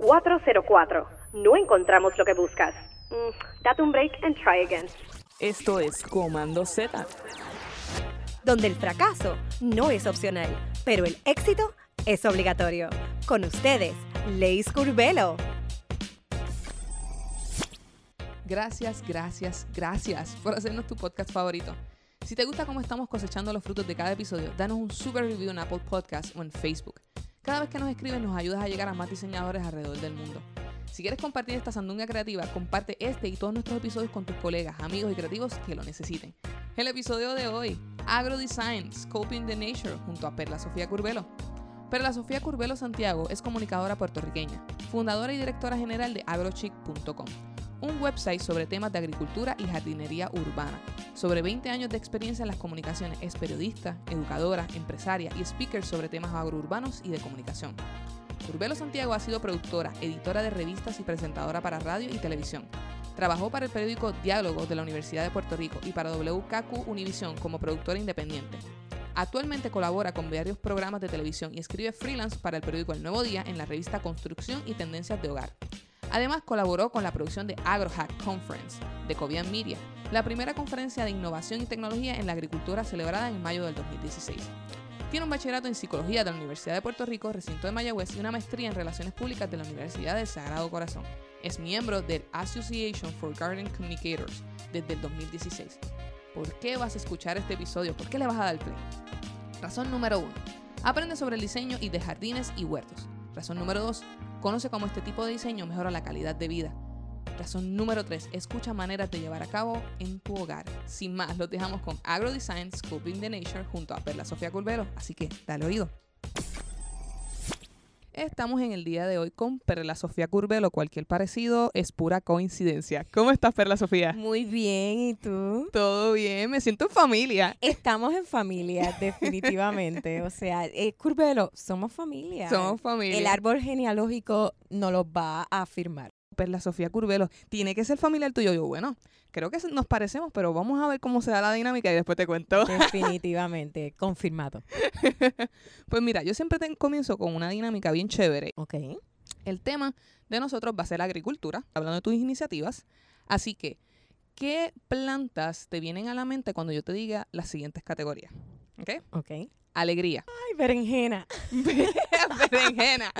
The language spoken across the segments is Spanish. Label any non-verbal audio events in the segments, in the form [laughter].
404. No encontramos lo que buscas. Mm, date un break and try again. Esto es Comando Z. Donde el fracaso no es opcional, pero el éxito es obligatorio. Con ustedes, Leis Curvelo. Gracias, gracias, gracias por hacernos tu podcast favorito. Si te gusta cómo estamos cosechando los frutos de cada episodio, danos un super review en Apple Podcast o en Facebook. Cada vez que nos escribes nos ayudas a llegar a más diseñadores alrededor del mundo. Si quieres compartir esta sandunga creativa, comparte este y todos nuestros episodios con tus colegas, amigos y creativos que lo necesiten. El episodio de hoy, Agro Design, Scoping the Nature, junto a Perla Sofía Curvelo. Perla Sofía Curvelo Santiago es comunicadora puertorriqueña, fundadora y directora general de agrochic.com un website sobre temas de agricultura y jardinería urbana. Sobre 20 años de experiencia en las comunicaciones, es periodista, educadora, empresaria y speaker sobre temas agrourbanos y de comunicación. Urbelo Santiago ha sido productora, editora de revistas y presentadora para radio y televisión. Trabajó para el periódico Diálogo de la Universidad de Puerto Rico y para WKQ Univisión como productora independiente. Actualmente colabora con varios programas de televisión y escribe freelance para el periódico El Nuevo Día en la revista Construcción y Tendencias de Hogar. Además, colaboró con la producción de AgroHack Conference de Covian Media, la primera conferencia de innovación y tecnología en la agricultura celebrada en mayo del 2016. Tiene un bachillerato en psicología de la Universidad de Puerto Rico, recinto de Mayagüez, y una maestría en relaciones públicas de la Universidad del Sagrado Corazón. Es miembro del Association for Garden Communicators desde el 2016. ¿Por qué vas a escuchar este episodio? ¿Por qué le vas a dar play? Razón número 1. Aprende sobre el diseño y de jardines y huertos. Razón número 2. Conoce cómo este tipo de diseño mejora la calidad de vida. Razón número 3. Escucha maneras de llevar a cabo en tu hogar. Sin más, los dejamos con Agro Design Scoping the Nature junto a Perla Sofía Curvelo. Así que dale oído. Estamos en el día de hoy con Perla Sofía Curvelo. Cualquier parecido es pura coincidencia. ¿Cómo estás, Perla Sofía? Muy bien, ¿y tú? Todo bien, me siento en familia. Estamos en familia, [laughs] definitivamente. o sea, eh, Curvelo, somos familia. Somos familia. El árbol genealógico nos lo va a afirmar. Perla Sofía Curvelo, tiene que ser familiar tuyo. Yo, bueno, creo que nos parecemos, pero vamos a ver cómo se da la dinámica y después te cuento. Definitivamente, [laughs] confirmado. pues mira, yo siempre comienzo con una dinámica bien chévere. Ok. El tema de nosotros va a ser la agricultura, hablando de tus iniciativas. Así que, ¿qué plantas te vienen a la mente cuando yo te diga las siguientes categorías? ¿Ok? Ok alegría. Ay, berenjena. [laughs] berenjena.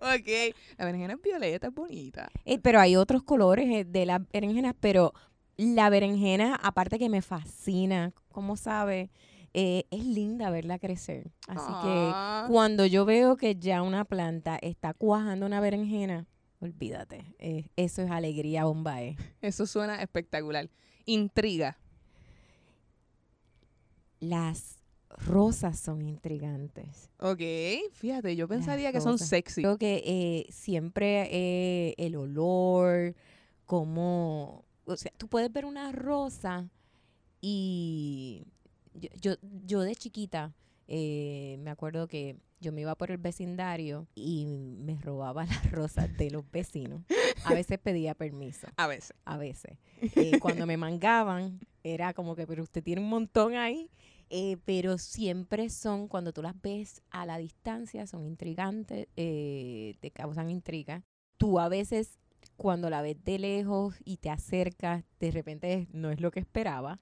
Ok. La berenjena es violeta, es bonita. Eh, pero hay otros colores eh, de las berenjenas, pero la berenjena, aparte que me fascina, como sabe, eh, es linda verla crecer. Así que ah. cuando yo veo que ya una planta está cuajando una berenjena, olvídate. eso es alegría bomba. Eso suena espectacular. Intriga. Las rosas son intrigantes. Ok, fíjate, yo pensaría que son sexy. Creo que eh, siempre eh, el olor, como, o sea, tú puedes ver una rosa y yo, yo, de chiquita eh, me acuerdo que yo me iba por el vecindario y me robaba [laughs] las rosas de los vecinos. A veces pedía permiso. A veces. A veces. cuando me mangaban, era como que, pero usted tiene un montón ahí eh, pero siempre son, cuando tú las ves a la distancia, son intrigantes, eh, te causan intriga. Tú a veces, cuando la ves de lejos y te acercas, de repente no es lo que esperaba.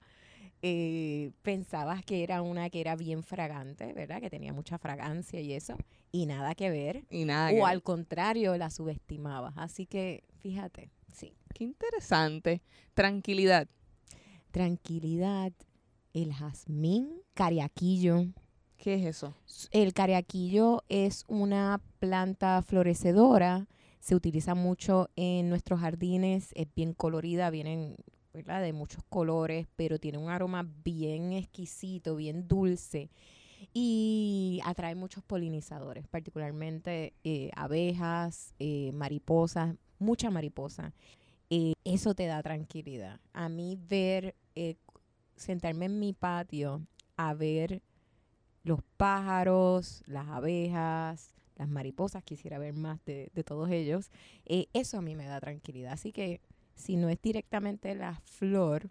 Eh, pensabas que era una que era bien fragante, ¿verdad? Que tenía mucha fragancia y eso, y nada que ver. Y nada o al contrario, la subestimabas. Así que, fíjate, sí. Qué interesante. Tranquilidad. Tranquilidad el jazmín cariaquillo. ¿Qué es eso? El cariaquillo es una planta florecedora, se utiliza mucho en nuestros jardines, es bien colorida, vienen de muchos colores, pero tiene un aroma bien exquisito, bien dulce y atrae muchos polinizadores, particularmente eh, abejas, eh, mariposas, mucha mariposa. Eh, eso te da tranquilidad. A mí ver sentarme en mi patio a ver los pájaros, las abejas, las mariposas, quisiera ver más de, todos ellos, eh, eso a mí me da tranquilidad. Así que si no es directamente la flor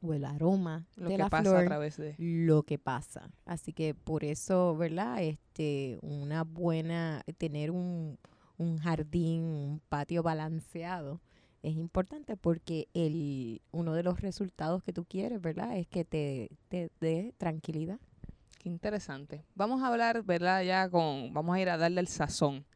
o el aroma lo de que la pasa flor, a través de lo que pasa. Así que por eso, ¿verdad? Este, una buena, tener un, un jardín, un patio balanceado, es importante porque el, uno de los resultados que tú quieres, ¿verdad? Es que te, te dé tranquilidad. Qué interesante. Vamos a hablar, ¿verdad? Ya con, vamos a ir a darle el sazón.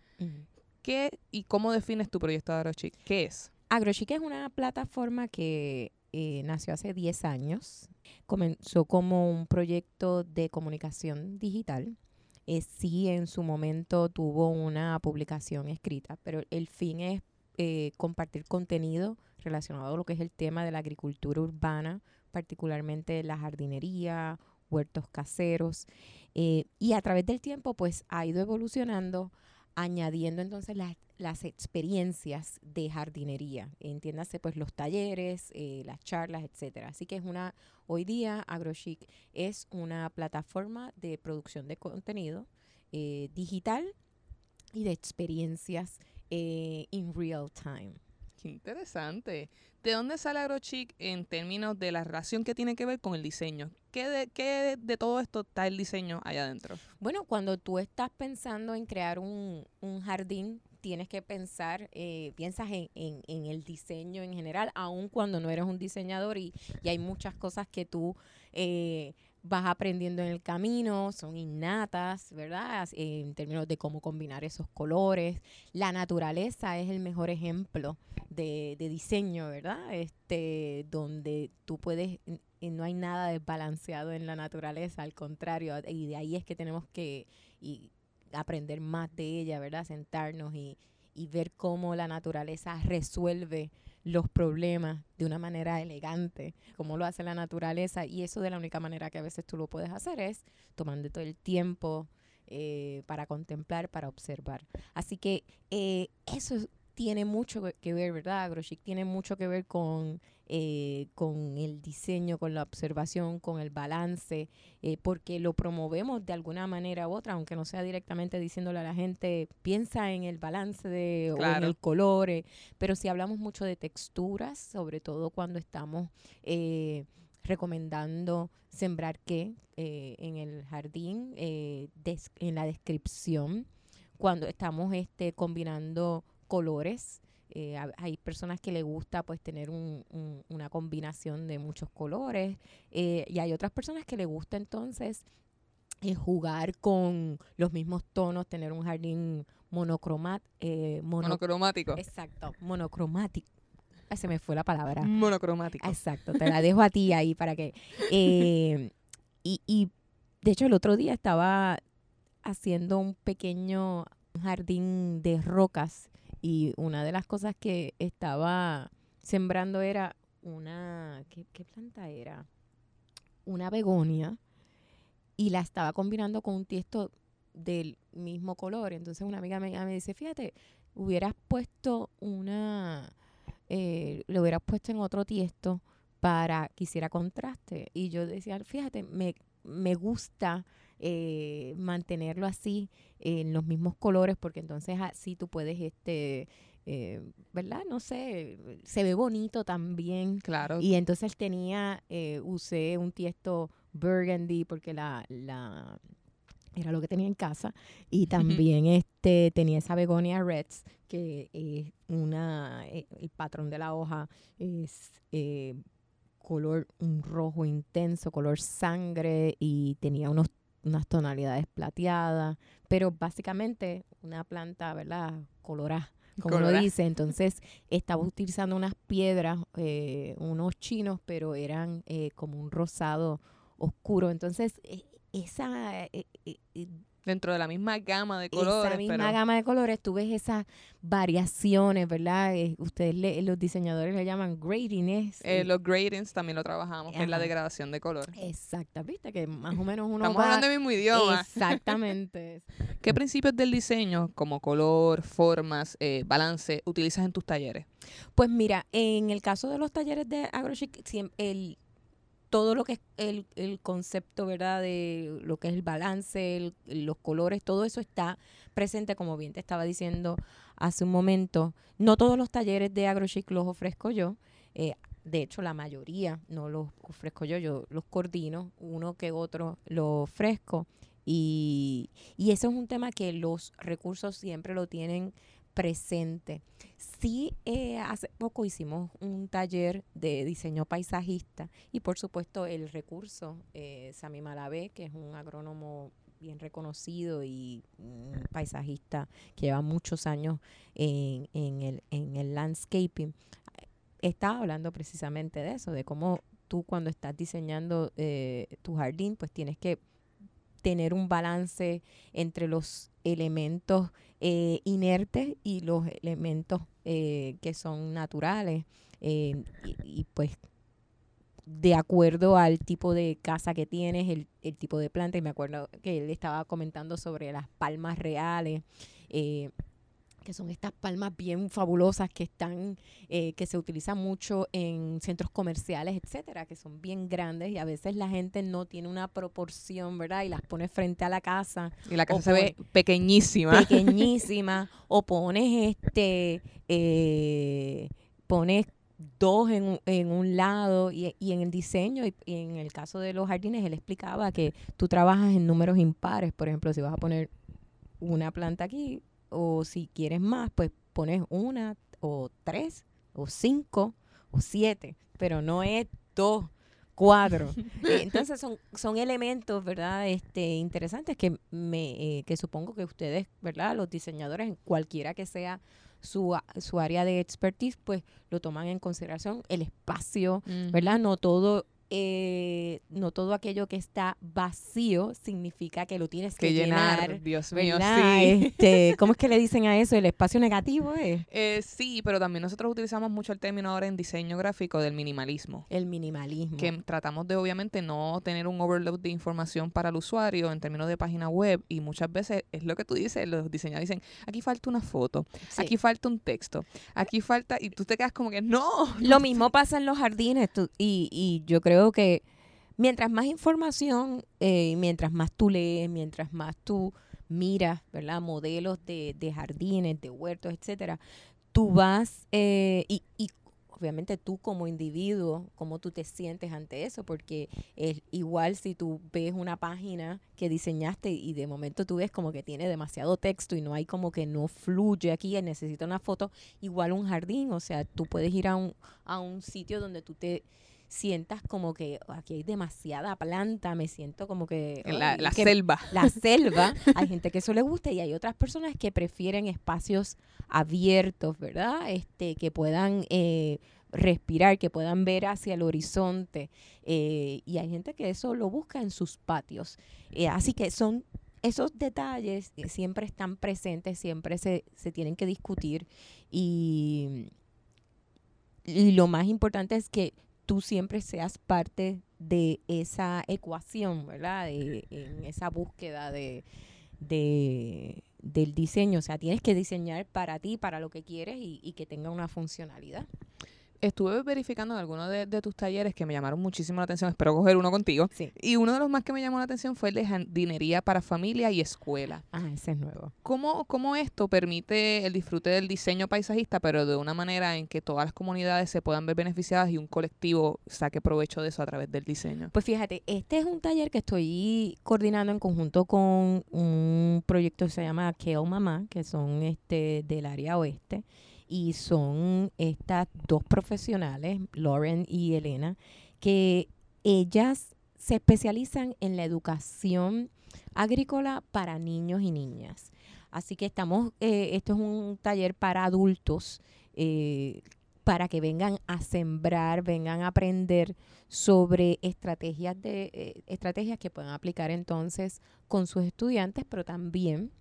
¿Qué y cómo defines tu proyecto de AgroChic? ¿Qué es? AgroChic es una plataforma que eh, nació hace 10 años. Comenzó como un proyecto de comunicación digital. Eh, sí, en su momento tuvo una publicación escrita, pero el fin es eh, compartir contenido relacionado a lo que es el tema de la agricultura urbana, particularmente la jardinería, huertos caseros. Eh, y a través del tiempo, pues ha ido evolucionando, añadiendo entonces las, las experiencias de jardinería. Entiéndase, pues los talleres, eh, las charlas, etcétera. Así que es una, hoy día AgroChic es una plataforma de producción de contenido digital y de experiencias eh, in real time. Qué interesante. ¿De dónde sale AgroChic en términos de la relación que tiene que ver con el diseño? ¿Qué de, qué de todo esto está el diseño allá adentro? Bueno, cuando tú estás pensando en crear un, un jardín, tienes que pensar, eh, piensas en, en, en, el diseño en general, aun cuando no eres un diseñador y, y hay muchas cosas que tú eh, vas aprendiendo en el camino, son innatas, ¿verdad? En términos de cómo combinar esos colores. La naturaleza es el mejor ejemplo de, diseño, ¿verdad? Este, donde tú puedes, no hay nada desbalanceado en la naturaleza, al contrario, y de ahí es que tenemos que aprender más de ella, ¿verdad? Sentarnos y, y ver cómo la naturaleza resuelve los problemas de una manera elegante, como lo hace la naturaleza. Y eso de la única manera que a veces tú lo puedes hacer es tomando todo el tiempo eh, para contemplar, para observar. Así que eh, eso tiene mucho que ver, ¿verdad? AgroChic tiene mucho que ver con, eh, con el diseño, con la observación, con el balance, eh, porque lo promovemos de alguna manera u otra, aunque no sea directamente diciéndole a la gente, piensa en el balance de, o en el color, eh, pero si hablamos mucho de texturas, sobre todo cuando estamos recomendando sembrar qué en el jardín, en la descripción, cuando estamos este, combinando colores. Eh, hay personas que le gusta pues tener una combinación de muchos colores eh, y hay otras personas que le gusta entonces eh, jugar con los mismos tonos, tener un jardín monocromat, monocromático. Exacto, monocromático. se me fue la palabra. Monocromático. Exacto, te la dejo a ti ahí para que... y, y de hecho el otro día estaba haciendo un pequeño jardín de rocas y una de las cosas que estaba sembrando era una, ¿qué, planta era? Una begonia y la estaba combinando con un tiesto del mismo color. Entonces una amiga me, me dice, fíjate, hubieras puesto una, eh, lo hubieras puesto en otro tiesto para que hiciera contraste. Y yo decía, fíjate, me, me gusta eh, mantenerlo así en los mismos colores porque entonces así tú puedes este eh, ¿verdad? No sé, se ve bonito también. Claro. Y entonces tenía, eh, usé un tiesto burgundy porque la, la era lo que tenía en casa y también este tenía esa begonia reds que es una el patrón de la hoja es color un rojo intenso color sangre y tenía unos unas tonalidades plateadas, pero básicamente una planta, ¿verdad? Colorada, como lo dice. Entonces, estaba utilizando unas piedras, eh, unos chinos, pero eran eh, como un rosado oscuro. Entonces, e, esa eh, dentro de la misma gama de colores. Esa misma gama de colores, tú ves esas variaciones, ¿verdad? Eh, ustedes, los diseñadores le llaman gradings. Eh, los gradings también lo trabajamos, que es la degradación de color. Exacto, viste que más o menos uno Estamos hablando del mismo idioma. Exactamente. [laughs] ¿Qué principios del diseño, como color, formas, eh, balance, utilizas en tus talleres? Pues mira, en el caso de los talleres de AgroChic, el todo lo que es el, el, concepto, ¿verdad? De lo que es el balance, los colores, todo eso está presente, como bien te estaba diciendo hace un momento. No todos los talleres de AgroChic los ofrezco yo. Eh, de hecho, la mayoría no los ofrezco yo, yo los coordino, uno que otro lo ofrezco. Y, y eso es un tema que los recursos siempre lo tienen presente. Sí, eh, hace poco hicimos un taller de diseño paisajista y por supuesto el recurso, eh, Sami Malavé, que es un agrónomo bien reconocido y un paisajista que lleva muchos años en, en, el, en el landscaping, estaba hablando precisamente de eso, de cómo tú cuando estás diseñando eh, tu jardín, pues tienes que tener un balance entre los elementos eh, inertes y los elementos eh, que son naturales. Eh, y, pues de acuerdo al tipo de casa que tienes, el, el, tipo de planta, y me acuerdo que él estaba comentando sobre las palmas reales. Que son estas palmas bien fabulosas que están, eh, que se utilizan mucho en centros comerciales, etcétera, que son bien grandes y a veces la gente no tiene una proporción, ¿verdad? Y las pone frente a la casa. Y la casa se ve pequeñísima. Pequeñísima. [laughs] o pones este, eh, pones dos en, en, un lado y, y en el diseño y, y, en el caso de los jardines él explicaba que tú trabajas en números impares, por ejemplo, si vas a poner una planta aquí, o si quieres más, pues pones una o tres o cinco o siete, pero no es dos, cuatro. [laughs] Entonces son, son elementos, ¿verdad? Este, interesantes que me, eh, que supongo que ustedes, ¿verdad? Los diseñadores, cualquiera que sea su, su área de expertise, pues lo toman en consideración. El espacio, mm. ¿verdad? No todo eh, no todo aquello que está vacío significa que lo tienes que, que llenar, llenar, Dios mío, sí. [laughs] Este, ¿Cómo es que le dicen a eso? ¿El espacio negativo es? Eh, sí, pero también nosotros utilizamos mucho el término ahora en diseño gráfico del minimalismo. El minimalismo. Que tratamos de obviamente no tener un overload de información para el usuario en términos de página web y muchas veces es lo que tú dices, los diseñadores dicen, aquí falta una foto, sí. aquí falta un texto, aquí falta, y tú te quedas como que no. Lo mismo pasa en los jardines tú, y, y yo creo que mientras más información, eh, mientras más tú lees, mientras más tú miras, ¿verdad? Modelos de, jardines, de huertos, etcétera, tú vas eh, y, y obviamente tú como individuo, cómo tú te sientes ante eso, porque es igual si tú ves una página que diseñaste y de momento tú ves como que tiene demasiado texto y no hay como que no fluye aquí, necesita una foto, igual un jardín, o sea, tú puedes ir a un, a un sitio donde tú te sientas como que oh, aquí hay demasiada planta, me siento como que... La, la que, selva. [laughs] La selva. [laughs] hay gente que eso le gusta y hay otras personas que prefieren espacios abiertos, ¿verdad? Este, que puedan... Eh, respirar, que puedan ver hacia el horizonte. Eh, y hay gente que eso lo busca en sus patios. Eh, así que son esos detalles siempre están presentes, siempre se, se tienen que discutir. Y, y lo más importante es que tú siempre seas parte de esa ecuación, ¿verdad? De, en esa búsqueda de, de, del diseño. O sea, tienes que diseñar para ti, para lo que quieres y, y que tenga una funcionalidad estuve verificando en algunos de, de, tus talleres que me llamaron muchísimo la atención. Espero coger uno contigo. Sí. Y uno de los más que me llamó la atención fue el de jardinería para familia y escuela. Ah, ese es nuevo. ¿Cómo, ¿Cómo esto permite el disfrute del diseño paisajista, pero de una manera en que todas las comunidades se puedan ver beneficiadas y un colectivo saque provecho de eso a través del diseño? Pues fíjate, este es un taller que estoy coordinando en conjunto con un proyecto que se llama Kale Mamá, que son este del área oeste y son estas dos profesionales, Lauren y Elena, que ellas se especializan en la educación agrícola para niños y niñas. Así que estamos, eh, esto es un taller para adultos, eh, para que vengan a sembrar, vengan a aprender sobre estrategias de eh, estrategias que puedan aplicar entonces con sus estudiantes, pero también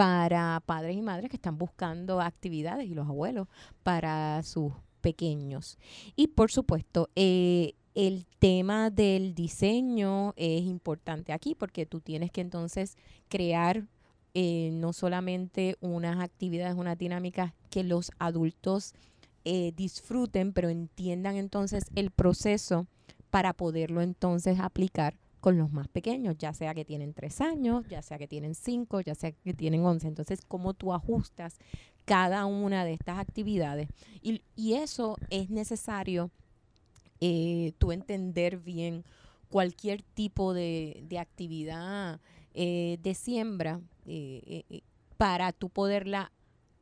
para padres y madres que están buscando actividades y los abuelos para sus pequeños. Y por supuesto, eh, el tema del diseño es importante aquí porque tú tienes que entonces crear eh, no solamente unas actividades, unas dinámicas que los adultos eh, disfruten, pero entiendan entonces el proceso para poderlo entonces aplicar con los más pequeños, ya sea que tienen tres años, ya sea que tienen cinco, ya sea que tienen once. Entonces, ¿cómo tú ajustas cada una de estas actividades? Y, eso es necesario eh, tú entender bien cualquier tipo de, actividad eh, de siembra eh, para tú poderla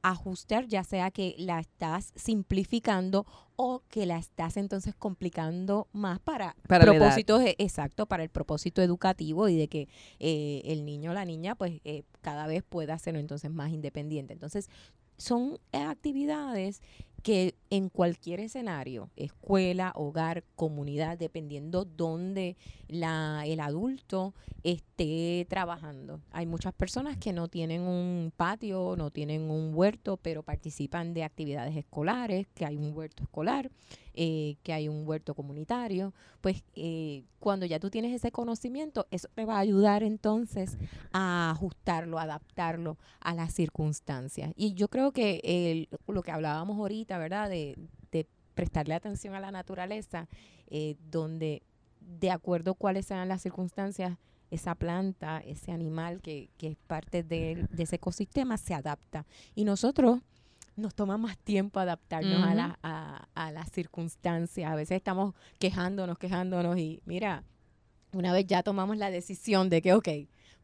ajustar, ya sea que la estás simplificando o que la estás entonces complicando más para, propósitos, e- exacto, para el propósito educativo y de que eh, el niño o la niña pues eh, cada vez pueda ser entonces más independiente. Entonces, son actividades que en cualquier escenario, escuela, hogar, comunidad, dependiendo dónde la, el adulto esté trabajando. Hay muchas personas que no tienen un patio, no tienen un huerto, pero participan de actividades escolares, que hay un huerto escolar, eh, que hay un huerto comunitario. Pues eh, cuando ya tú tienes ese conocimiento, eso te va a ayudar entonces a ajustarlo, adaptarlo a las circunstancias. Y yo creo que lo que hablábamos ahorita, ¿verdad? De, de prestarle atención a la naturaleza, eh, donde de acuerdo a cuáles sean las circunstancias, esa planta, ese animal que, que es parte de, de ese ecosistema se adapta. Y nosotros nos toma más tiempo adaptarnos a, Ujú. la- a, a las circunstancias. A veces estamos quejándonos, quejándonos y mira, una vez ya tomamos la decisión de que, ok,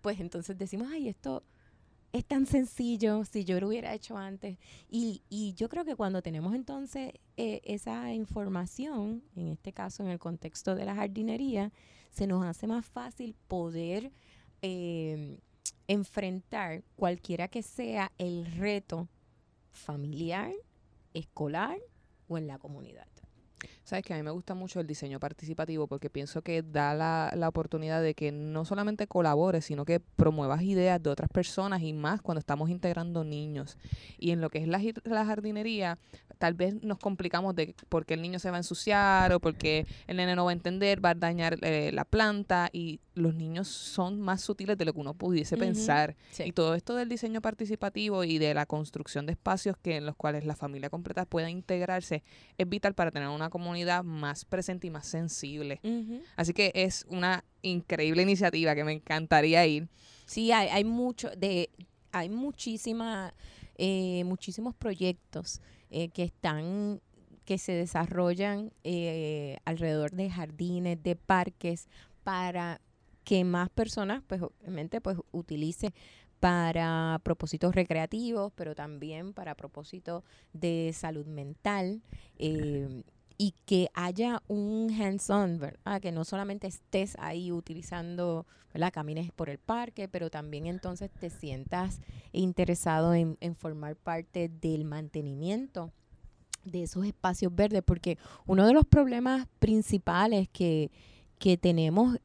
pues entonces decimos, ay, esto es tan sencillo, si yo lo hubiera hecho antes. Y, y yo creo que cuando tenemos entonces eh, esa información, en este caso en el contexto de la jardinería, se nos hace más fácil poder eh, enfrentar cualquiera que sea el reto familiar, escolar o en la comunidad. Sabes que a mí me gusta mucho el diseño participativo porque pienso que da la, la oportunidad de que no solamente colabores, sino que promuevas ideas de otras personas y más cuando estamos integrando niños. Y en lo que es la, la jardinería, tal vez nos complicamos de por qué el niño se va a ensuciar o porque el nene no va a entender, va a dañar eh, la planta y los niños son más sutiles de lo que uno pudiese pensar. Sí. Y todo esto del diseño participativo y de la construcción de espacios que en los cuales la familia completa pueda integrarse es vital para tener una comunidad más presente y más sensible. Así que es una increíble iniciativa que me encantaría ir. Sí, hay, hay mucho, de, hay muchísima, eh, muchísimos proyectos eh, que están, que se desarrollan eh, alrededor de jardines, de parques, para que más personas, pues obviamente, pues utilice para propósitos recreativos, pero también para propósitos de salud mental. eh, y que haya un hands-on, ¿verdad? Que no solamente estés ahí utilizando, ¿verdad? Camines por el parque, pero también entonces te sientas interesado en, en formar parte del mantenimiento de esos espacios verdes, porque uno de los problemas principales que, que tenemos,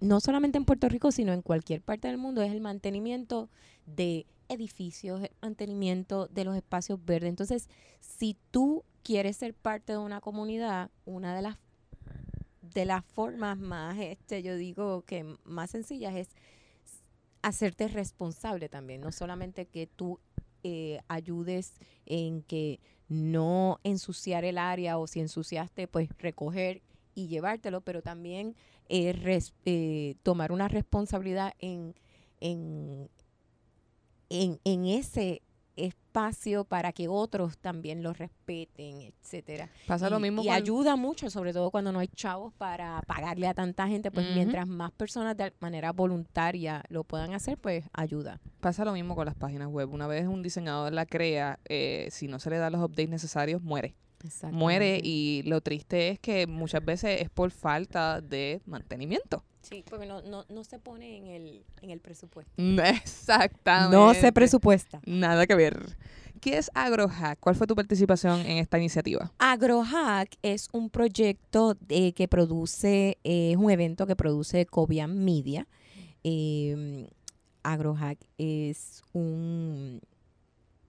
no solamente en Puerto Rico, sino en cualquier parte del mundo, es el mantenimiento de edificios, el mantenimiento de los espacios verdes. Entonces, si tú quieres ser parte de una comunidad, una de las de las formas más, este, yo digo que más sencillas es hacerte responsable también, no solamente que tú eh, ayudes en que no ensuciar el área o si ensuciaste, pues recoger y llevártelo, pero también eh, eh, tomar una responsabilidad en, en, en, en ese espacio para que otros también lo respeten, etcétera. Pasa lo Y- mismo y ayuda mucho, sobre todo cuando no hay chavos para pagarle a tanta gente, pues mientras más personas de manera voluntaria lo puedan hacer, pues ayuda. Pasa lo mismo con las páginas web. Una vez un diseñador la crea, eh, si no se le dan los updates necesarios, muere. Muere y lo triste es que muchas veces es por falta de mantenimiento. Sí, porque no, no, no se pone en el, en el presupuesto. Exactamente. No se presupuesta. Nada que ver. ¿Qué es AgroHack? ¿Cuál fue tu participación en esta iniciativa? AgroHack es un proyecto de- que produce, eh, es un evento que produce Cobian Media. Eh, AgroHack es un,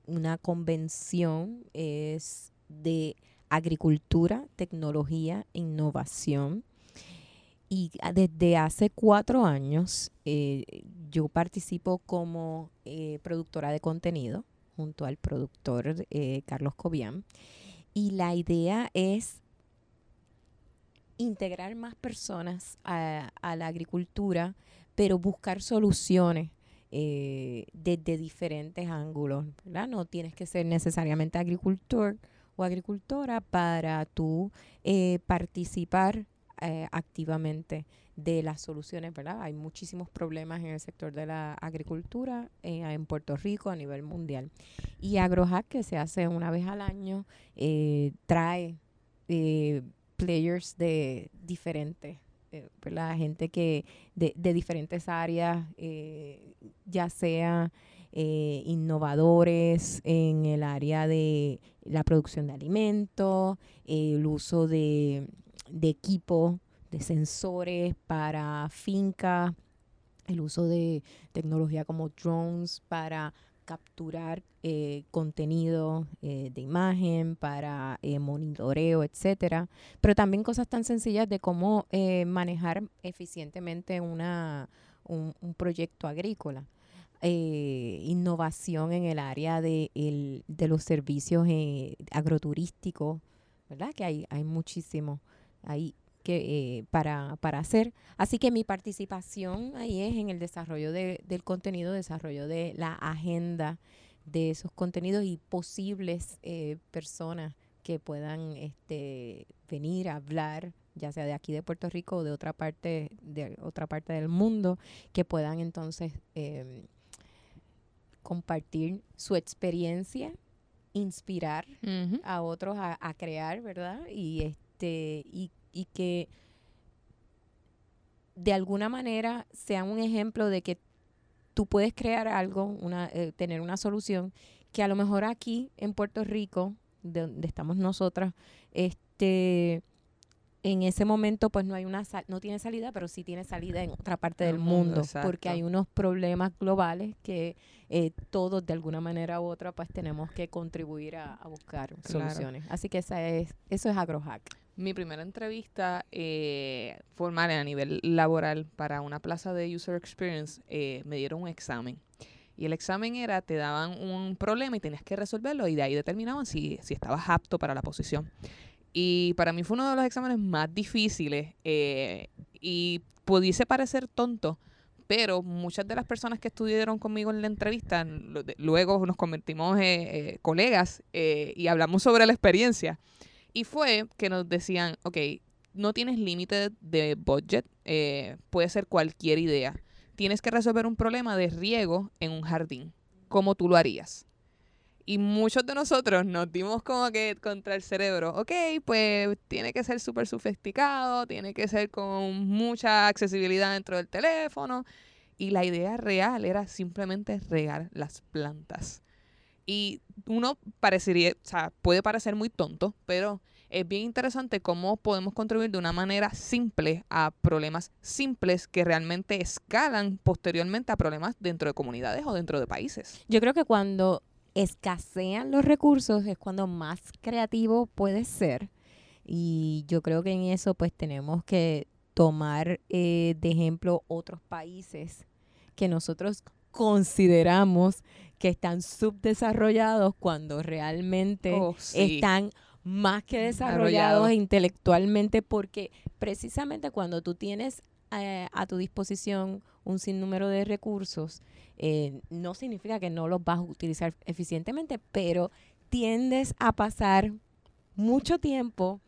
una convención, es de agricultura, tecnología, innovación. Y desde hace cuatro años eh, yo participo como eh, productora de contenido junto al productor eh, Carlos Cobian. Y la idea es integrar más personas a, la agricultura, pero buscar soluciones desde diferentes ángulos. No tienes que ser necesariamente agricultor o agricultora para tú participar eh, activamente de las soluciones, ¿verdad? Hay muchísimos problemas en el sector de la agricultura eh, en Puerto Rico a nivel mundial. Y AgroHack, que se hace una vez al año, eh, trae players de diferentes, ¿verdad? Gente que de, diferentes áreas, ya sea innovadores en el área de la producción de alimentos, el uso de, de equipo, de sensores para fincas, el uso de tecnología como drones para capturar eh, contenido eh, de imagen, para eh, monitoreo, etcétera. Pero también cosas tan sencillas de cómo eh, manejar eficientemente una, un, un proyecto agrícola. Eh, innovación en el área de, el- de los servicios agroturísticos, ¿verdad? Que hay, hay muchísimo ahí que, eh, para, para hacer. Así que mi participación ahí es en el desarrollo de- del contenido, desarrollo de la agenda de esos contenidos y posibles eh, personas que puedan este, venir a hablar ya sea de aquí de Puerto Rico o de otra parte de otra parte del mundo que puedan entonces em, compartir su experiencia inspirar a otros a, a crear, ¿verdad? Y este y, y que de alguna manera sean un ejemplo de que tú puedes crear algo, una, eh, tener una solución que a lo mejor aquí en Puerto Rico, de donde estamos nosotras, este en ese momento pues no hay una sal- no tiene salida, pero sí tiene salida en otra parte del el mundo, porque hay unos problemas globales que eh, todos de alguna manera u otra pues tenemos que contribuir a, a buscar Claro. soluciones. Así que esa es, eso es AgroHack. Mi primera entrevista eh, formal a nivel laboral para una plaza de User Experience eh, me dieron un examen. Y el examen era, te daban un problema y tenías que resolverlo y de ahí determinaban si, si estabas apto para la posición. Y para mí fue uno de los exámenes más difíciles eh, y pudiese parecer tonto, pero muchas de las personas que estuvieron conmigo en la entrevista, luego nos convertimos en eh, colegas eh, y hablamos sobre la experiencia. Y fue que nos decían, ok, no tienes límite de budget, eh, puede ser cualquier idea. Tienes que resolver un problema de riego en un jardín. ¿Cómo tú lo harías? Y muchos de nosotros nos dimos como que contra el cerebro, ok, pues tiene que ser súper sofisticado, tiene que ser con mucha accesibilidad dentro del teléfono. Y la idea real era simplemente regar las plantas. Y uno parecería, o sea, puede parecer muy tonto, pero es bien interesante cómo podemos contribuir de una manera simple a problemas simples que realmente escalan posteriormente a problemas dentro de comunidades o dentro de países. Yo creo que cuando escasean los recursos es cuando más creativo puedes ser. Y yo creo que en eso pues tenemos que tomar eh, de ejemplo otros países que nosotros consideramos que están subdesarrollados cuando realmente Oh, sí. están más que desarrollados intelectualmente porque precisamente cuando tú tienes eh, a tu disposición un sinnúmero de recursos, eh, no significa que no los vas a utilizar eficientemente, pero tiendes a pasar mucho tiempo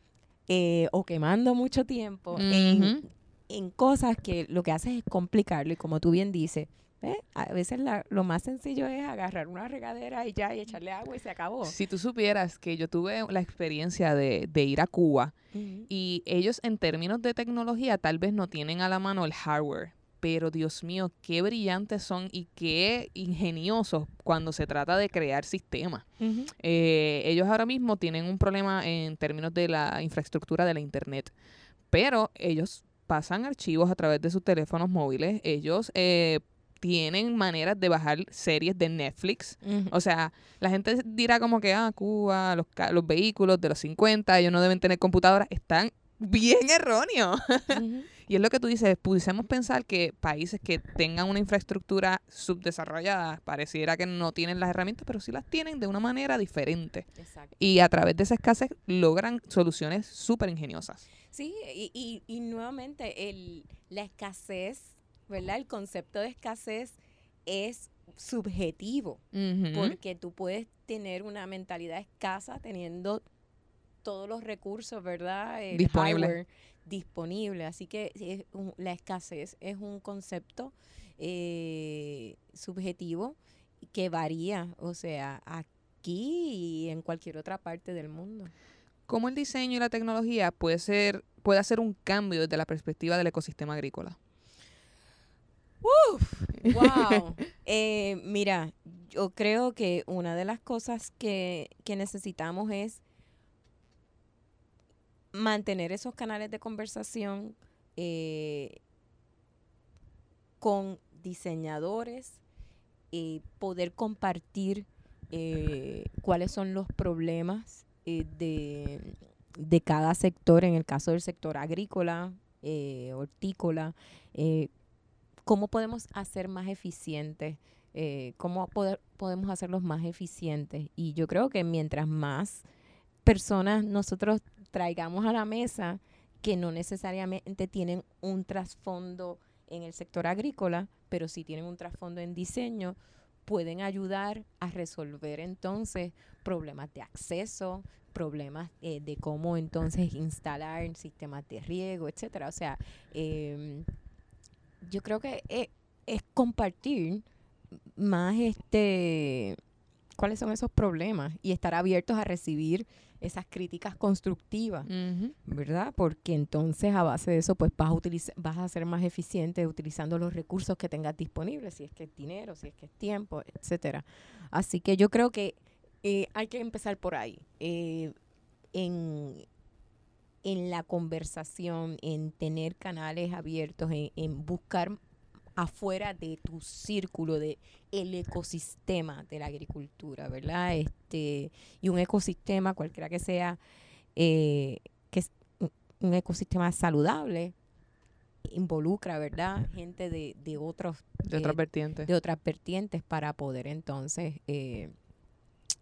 eh, o quemando mucho tiempo en, en cosas que lo que haces es complicarlo y como tú bien dices, ¿ves? a veces la- lo más sencillo es agarrar una regadera y ya y echarle agua y se acabó. Si tú supieras que yo tuve la experiencia de, de ir a Cuba y ellos en términos de tecnología tal vez no tienen a la mano el hardware, pero Dios mío, qué brillantes son y qué ingeniosos cuando se trata de crear sistemas. Eh, ellos ahora mismo tienen un problema en términos de la infraestructura de la Internet, pero ellos pasan archivos a través de sus teléfonos móviles, ellos eh, tienen maneras de bajar series de Netflix. O sea, la gente dirá como que, ah, Cuba, los, los vehículos de los 50, ellos no deben tener computadoras. Están bien erróneos. [laughs] Y es lo que tú dices, pudiésemos pensar que países que tengan una infraestructura subdesarrollada, pareciera que no tienen las herramientas, pero sí las tienen de una manera diferente. Exacto. Y a través de esa escasez logran soluciones súper ingeniosas. Sí, y, y, y nuevamente el, la escasez, ¿verdad? El concepto de escasez es subjetivo, porque tú puedes tener una mentalidad escasa teniendo todos los recursos, ¿verdad? El Disponible. hardware disponible. Así que es un- la escasez es un concepto eh, subjetivo que varía, o sea, aquí y en cualquier otra parte del mundo. ¿Cómo el diseño y la tecnología puede ser puede hacer un cambio desde la perspectiva del ecosistema agrícola? Wow. [laughs] Eh, mira, yo creo que una de las cosas que, que necesitamos es mantener esos canales de conversación eh, con diseñadores y poder compartir eh, cuáles son los problemas de, de cada sector, en el caso del sector agrícola, hortícola, cómo podemos hacer más eficientes, eh, cómo poder, podemos hacerlos más eficientes. Y yo creo que mientras más personas nosotros traigamos a la mesa que no necesariamente tienen un trasfondo en el sector agrícola, pero sí tienen un trasfondo en diseño, pueden ayudar a resolver entonces problemas de acceso, problemas eh, de cómo entonces instalar sistemas de riego, etcétera. O sea, em, yo creo que es, es compartir más este cuáles son esos problemas y estar abiertos a recibir esas críticas constructivas. ¿verdad? Porque entonces a base de eso pues vas a utilizar vas a ser más eficiente utilizando los recursos que tengas disponibles, si es que es dinero, si es que es tiempo, etcétera. Así que yo creo que eh, hay que empezar por ahí. eh, en, en la conversación, en tener canales abiertos, en, en buscar afuera de tu círculo, de el ecosistema de la agricultura, ¿verdad? Este, y un ecosistema, cualquiera que sea, eh, que es un- un ecosistema saludable, involucra, ¿verdad? Gente de, de otros De otras eh, vertientes. de otras vertientes para poder entonces eh,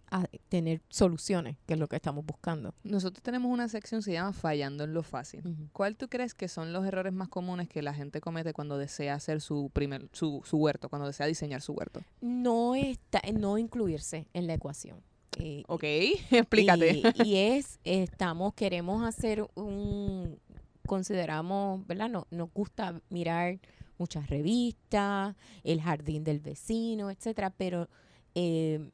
a- tener soluciones, que es lo que estamos buscando. Nosotros tenemos una sección que se llama Fallando en lo fácil. Ujú. ¿Cuál tú crees que son los errores más comunes que la gente comete cuando desea hacer su primer su, su huerto, cuando desea diseñar su huerto? No está, no incluirse en la ecuación. Eh, Ok, [laughs] explícate. Y, y es, estamos, queremos hacer un, consideramos, ¿verdad? No, nos gusta mirar muchas revistas, el jardín del vecino, etcétera, pero eh,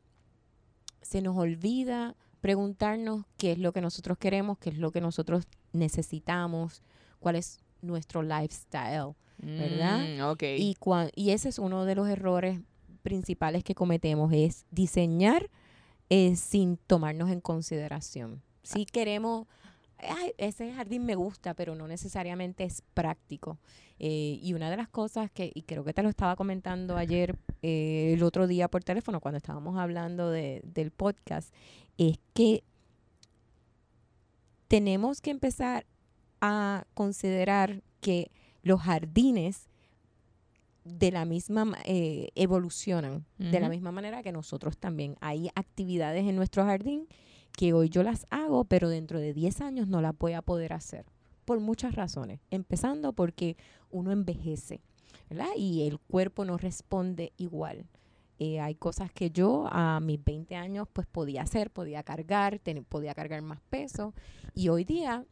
se nos olvida preguntarnos qué es lo que nosotros queremos, qué es lo que nosotros necesitamos, cuál es nuestro lifestyle. ¿verdad? Mm, ok. Y, cua- y ese es uno de los errores principales que cometemos, es diseñar eh, sin tomarnos en consideración. Si queremos, "Ay, ese jardín me gusta, pero no necesariamente es práctico. Eh, y una de las cosas que, y creo que te lo estaba comentando ayer, eh, el otro día por teléfono, cuando estábamos hablando de- del podcast, es que tenemos que empezar a considerar que los jardines de la misma ma- eh, evolucionan de la misma manera que nosotros también. Hay actividades en nuestro jardín que hoy yo las hago, pero dentro de 10 años no las voy a poder hacer por muchas razones, empezando porque uno envejece, ¿verdad? Y el cuerpo no responde igual. Eh, hay cosas que yo a mis 20 años pues podía hacer, podía cargar, podía cargar más peso y hoy día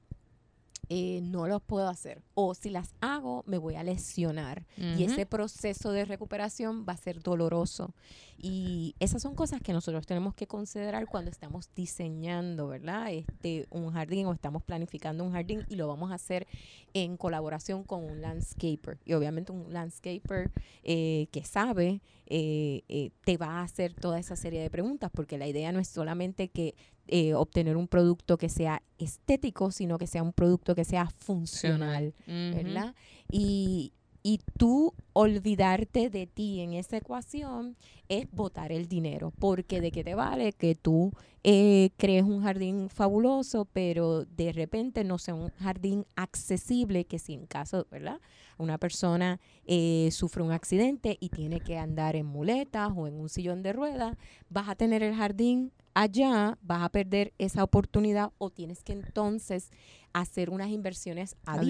eh, no los puedo hacer. O si las hago, me voy a lesionar. Y ese proceso de recuperación va a ser doloroso. Y esas son cosas que nosotros tenemos que considerar cuando estamos diseñando, ¿verdad? Este, un jardín o estamos planificando un jardín y lo vamos a hacer en colaboración con un landscaper. Y obviamente un landscaper eh, que sabe eh, eh, te va a hacer toda esa serie de preguntas porque la idea no es solamente que eh, obtener un producto que sea estético, sino que sea un producto que sea funcional. ¿verdad? Y, y tú olvidarte de ti en esa ecuación es botar el dinero, porque de qué te vale que tú eh, crees un jardín fabuloso, pero de repente no sea un jardín accesible, que si en caso, ¿verdad? Una persona eh, sufre un accidente y tiene que andar en muletas o en un sillón de ruedas, vas a tener el jardín allá, vas a perder esa oportunidad o tienes que entonces hacer unas inversiones Adicionales.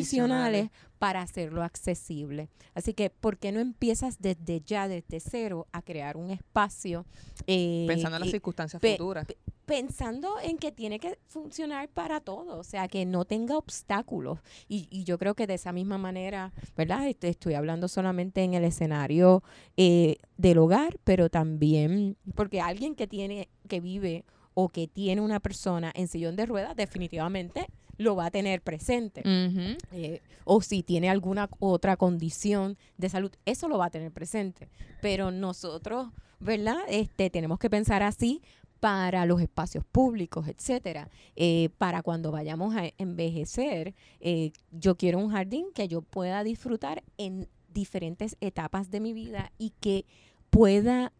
adicionales para hacerlo accesible. Así que, ¿por qué no empiezas desde ya, desde cero, a crear un espacio? eh, Pensando en las circunstancias pe- futuras. pe- pensando en que tiene que funcionar para todo, o sea, que no tenga obstáculos. Y, y yo creo que de esa misma manera, ¿verdad? Este, Estoy hablando solamente en el escenario eh, del hogar, pero también porque alguien que tiene, que vive o que tiene una persona en sillón de ruedas, definitivamente lo va a tener presente. Eh, o si tiene alguna otra condición de salud, eso lo va a tener presente. Pero nosotros, ¿verdad? Este, tenemos que pensar así para los espacios públicos, etcétera. Eh, para cuando vayamos a envejecer, eh, yo quiero un jardín que yo pueda disfrutar en diferentes etapas de mi vida y que pueda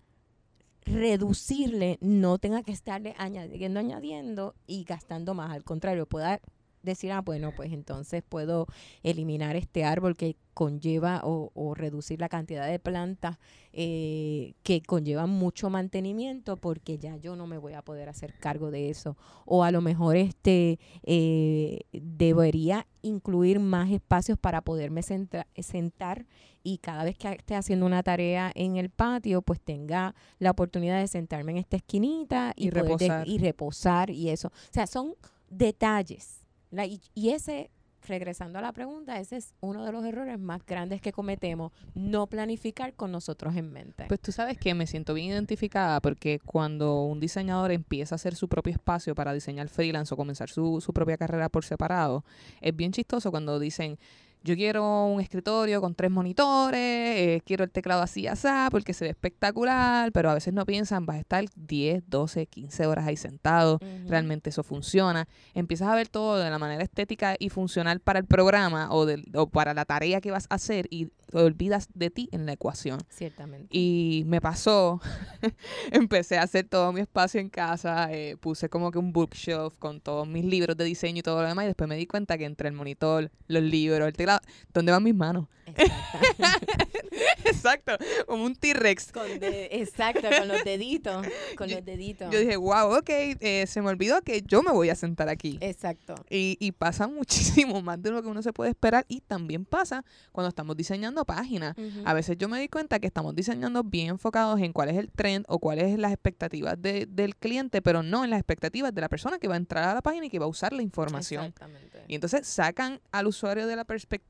reducirle, no tenga que estarle añadiendo, añadiendo y gastando más. Al contrario, pueda decir, ah, bueno, pues entonces puedo eliminar este árbol que conlleva o, o reducir la cantidad de plantas eh, que conllevan mucho mantenimiento porque ya yo no me voy a poder hacer cargo de eso. O a lo mejor este eh, debería incluir más espacios para poderme sentra- sentar y cada vez que esté haciendo una tarea en el patio, pues tenga la oportunidad de sentarme en esta esquinita y, Y poder de- reposar. y reposar y eso. O sea, son detalles. Y, y ese, regresando a la pregunta, ese es uno de los errores más grandes que cometemos, no planificar con nosotros en mente. Pues tú sabes que me siento bien identificada porque cuando un diseñador empieza a hacer su propio espacio para diseñar freelance o comenzar su, su propia carrera por separado, es bien chistoso cuando dicen, yo quiero un escritorio con tres monitores, eh, quiero el teclado así, así, porque se ve espectacular, pero a veces no piensan, vas a estar 10, 12, 15 horas ahí sentado, Ujú. realmente eso funciona. Empiezas a ver todo de la manera estética y funcional para el programa o, del- o para la tarea que vas a hacer y olvidas de ti en la ecuación. Ciertamente. Y me pasó, [laughs] empecé a hacer todo mi espacio en casa, eh, puse como que un bookshelf con todos mis libros de diseño y todo lo demás, y después me di cuenta que entre el monitor, los libros, el teclado, ¿dónde van mis manos? Exacto. [laughs] Como un T-Rex. Exacto, con los deditos, con los deditos. Yo dije, wow, ok, eh, se me olvidó que yo me voy a sentar aquí. Exacto. Y, y pasa [laughs] muchísimo más de lo que uno se puede esperar y también pasa cuando estamos diseñando páginas. A veces yo me di cuenta que estamos diseñando bien enfocados en cuál es el trend o cuáles son las expectativas de- del cliente, pero no en las expectativas de la persona que va a entrar a la página y que va a usar la información. Exactamente. Y entonces sacan al usuario de la perspectiva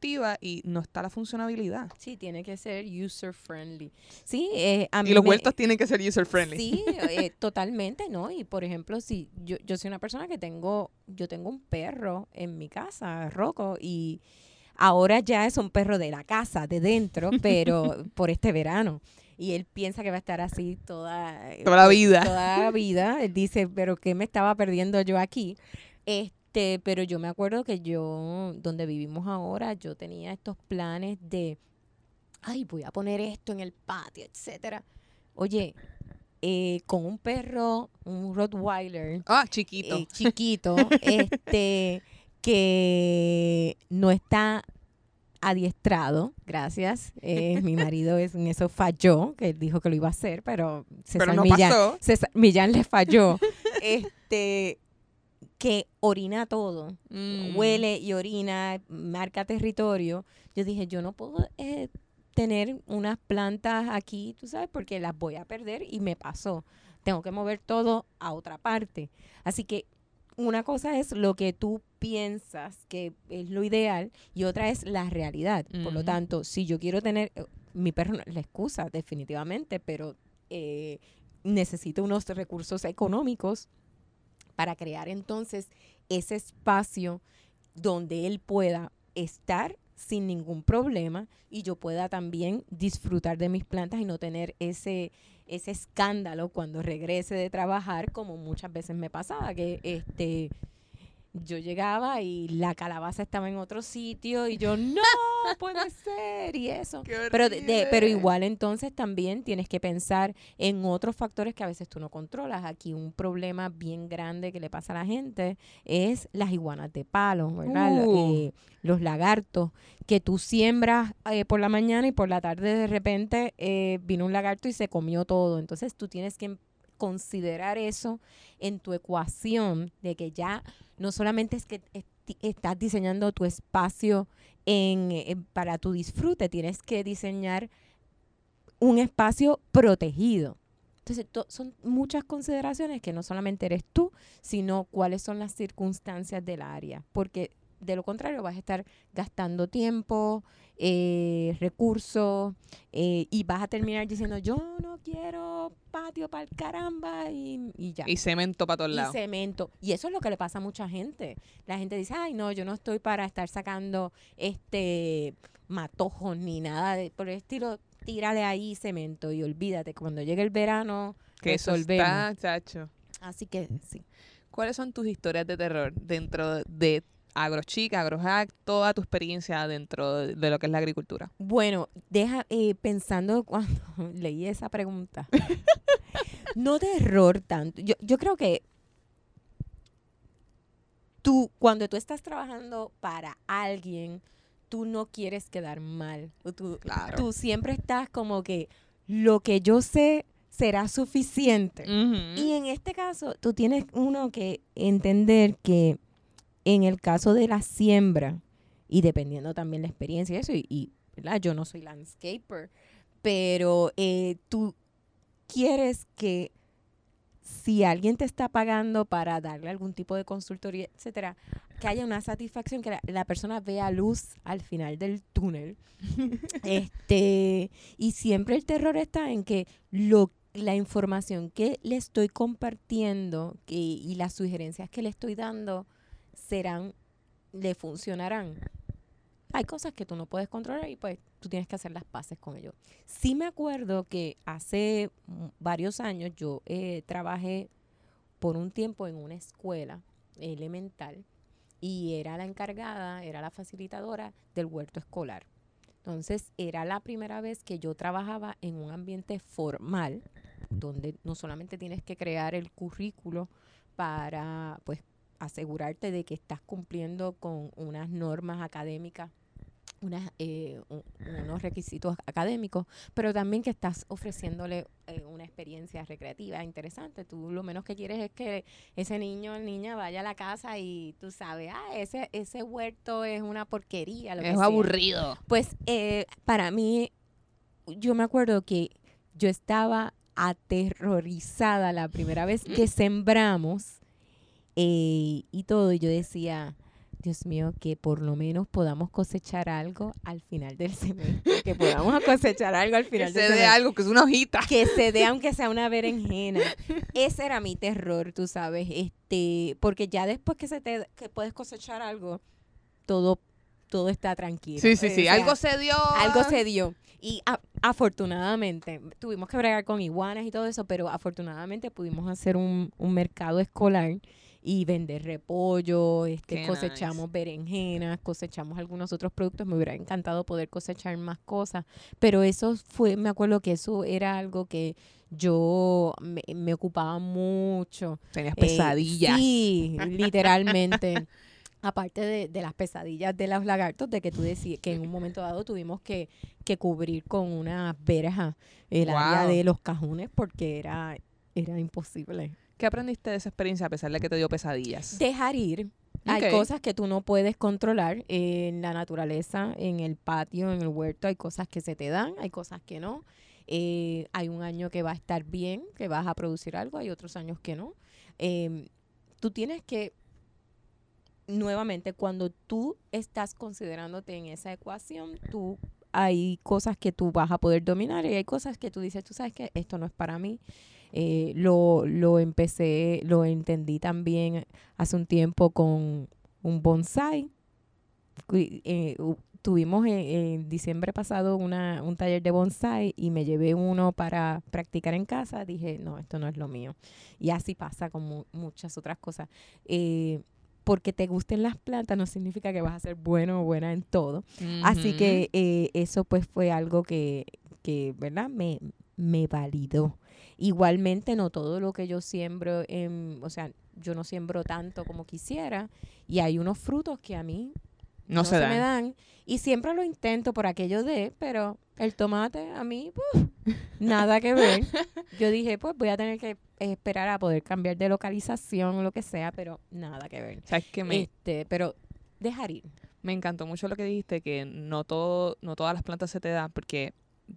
y no está la funcionabilidad. Sí, tiene que ser user friendly. Sí, eh, a mí Y los me- vueltos tienen que ser user friendly. Sí, [laughs] eh, totalmente, ¿no? Y por ejemplo, si yo, yo soy una persona que tengo, yo tengo un perro en mi casa, Rocco, y ahora ya es un perro de la casa, de dentro, [laughs] pero por este verano. Y él piensa que va a estar así toda, Toda la to- vida. Toda la vida. Él dice, pero ¿qué me estaba perdiendo yo aquí? Este, pero yo me acuerdo que yo, donde vivimos ahora, yo tenía estos planes de, ay, voy a poner esto en el patio, etcétera. Oye, eh, con un perro, un Rottweiler, Ah, chiquito. eh, chiquito, [laughs] este, que no está adiestrado, gracias. Eh, mi marido es, en eso falló, que él dijo que lo iba a hacer, pero César pero no Millán, pasó. César Millán le falló. [laughs] este, que orina todo, Mm. huele y orina, marca territorio. Yo dije, yo no puedo eh, tener unas plantas aquí, tú sabes, porque las voy a perder y me pasó. Tengo que mover todo a otra parte. Así que una cosa es lo que tú piensas que es lo ideal y otra es la realidad. Por lo tanto, si yo quiero tener, eh, mi perro la excusa definitivamente, pero eh, necesito unos recursos económicos para crear entonces ese espacio donde él pueda estar sin ningún problema y yo pueda también disfrutar de mis plantas y no tener ese ese escándalo cuando regrese de trabajar como muchas veces me pasaba que este yo llegaba y la calabaza estaba en otro sitio y yo [laughs] no puede ser y eso pero, de- de- pero igual entonces también tienes que pensar en otros factores que a veces tú no controlas. Aquí un problema bien grande que le pasa a la gente es las iguanas de palo, ¿verdad? Uh. eh, los lagartos que tú siembras eh, por la mañana y por la tarde de repente eh, vino un lagarto y se comió todo. Entonces tú tienes que considerar eso en tu ecuación de que ya no solamente es que estás diseñando tu espacio en, eh, para tu disfrute, tienes que diseñar un espacio protegido. Entonces, to- son muchas consideraciones que no solamente eres tú, sino cuáles son las circunstancias del área, porque de lo contrario vas a estar gastando tiempo, eh, recursos, eh, y vas a terminar diciendo, yo no quiero patio para el caramba, y, y ya Y cemento para todos y lados. cemento. Y eso es lo que le pasa a mucha gente. La gente dice, ay, no, yo no estoy para estar sacando este matojos ni nada de, por el estilo. Tírale ahí cemento y olvídate, cuando llegue el verano, Que eso resolvemos. está, chacho. Así que sí. ¿Cuáles son tus historias de terror dentro de AgroChica, AgroHack, toda tu experiencia dentro de, lo que es la agricultura? Bueno, deja, eh, pensando [laughs] cuando leí esa pregunta, no de error tanto. Yo, yo creo que tú, cuando tú estás trabajando para alguien, tú no quieres quedar mal. Tú, Claro. tú siempre estás como que lo que yo sé será suficiente. Y en este caso, tú tienes uno que entender que en el caso de la siembra, y dependiendo también la experiencia y eso, y, y, ¿verdad? yo no soy landscaper, pero eh, tú quieres que si alguien te está pagando para darle algún tipo de consultoría, etcétera, que haya una satisfacción, que la, la persona vea luz al final del túnel. [laughs] este, y siempre el terror está en que lo, la información que le estoy compartiendo que, y las sugerencias que le estoy dando serán, le funcionarán. Hay cosas que tú no puedes controlar y pues tú tienes que hacer las paces con ellos. Sí me acuerdo que hace varios años yo eh, trabajé por un tiempo en una escuela elemental y era la encargada, era la facilitadora del huerto escolar. Entonces era la primera vez que yo trabajaba en un ambiente formal, donde no solamente tienes que crear el currículo para pues asegurarte de que estás cumpliendo con unas normas académicas, unas, eh, unos requisitos académicos, pero también que estás ofreciéndole eh, una experiencia recreativa interesante. Tú lo menos que quieres es que ese niño o niña vaya a la casa y tú sabes, ah, ese, ese huerto es una porquería. Lo que Es sea". aburrido. Pues eh, para mí, yo me acuerdo que yo estaba aterrorizada la primera vez que [clears throat] sembramos eh, y todo. Y yo decía, Dios mío, que por lo menos podamos cosechar algo al final del semestre. Que podamos [laughs] cosechar algo al Que final se del dé semestre. algo, que es una hojita. Que se dé aunque sea una berenjena. [laughs] Ese era mi terror, tú sabes. este Porque ya después que, se te, que puedes cosechar algo, todo, todo está tranquilo. Sí, sí, Eh, sí. o sea, algo se dio. algo se dio. Y a- afortunadamente, tuvimos que bregar con iguanas y todo eso, pero afortunadamente pudimos hacer un, un mercado escolar y vender repollo, este, Qué cosechamos berenjenas, cosechamos algunos otros productos. Me hubiera encantado poder cosechar más cosas, pero eso fue, me acuerdo que eso era algo que yo me, me ocupaba mucho. Tenías Eh, pesadillas. sí, [laughs] literalmente. Aparte de, de las pesadillas de los lagartos, de que tú decías que en un momento dado tuvimos que, que cubrir con una verja el área Wow. de los cajones porque era, era imposible. ¿Qué aprendiste de esa experiencia a pesar de que te dio pesadillas? Dejar ir. Hay cosas que tú no puedes controlar en la naturaleza, en el patio, en el huerto. Hay cosas que se te dan, hay cosas que no. Eh, hay un año que va a estar bien, que vas a producir algo, hay otros años que no. Eh, tú tienes que, nuevamente, cuando tú estás considerándote en esa ecuación, tú hay cosas que tú vas a poder dominar y hay cosas que tú dices, tú sabes que esto no es para mí. Eh, lo, lo empecé, lo entendí también hace un tiempo con un bonsai. Eh, tuvimos en, en diciembre pasado una, un taller de bonsai y me llevé uno para practicar en casa. Dije, no, esto no es lo mío. Y así pasa con mu- muchas otras cosas. Eh, porque te gusten las plantas no significa que vas a ser bueno o buena en todo. Así que eh, eso pues fue algo que, que ¿verdad? Me, me validó. Igualmente no todo lo que yo siembro, en, o sea, yo no siembro tanto como quisiera y hay unos frutos que a mí No, se, me dan. dan y siempre lo intento por aquello de, pero el tomate a mí, pues, nada que ver. [laughs] Yo dije, pues voy a tener que esperar a poder cambiar de localización o lo que sea, pero nada que ver. ¿Sabes qué me, Este, pero dejar ir. Me encantó mucho lo que dijiste, que no, todo, no todas las plantas se te dan, porque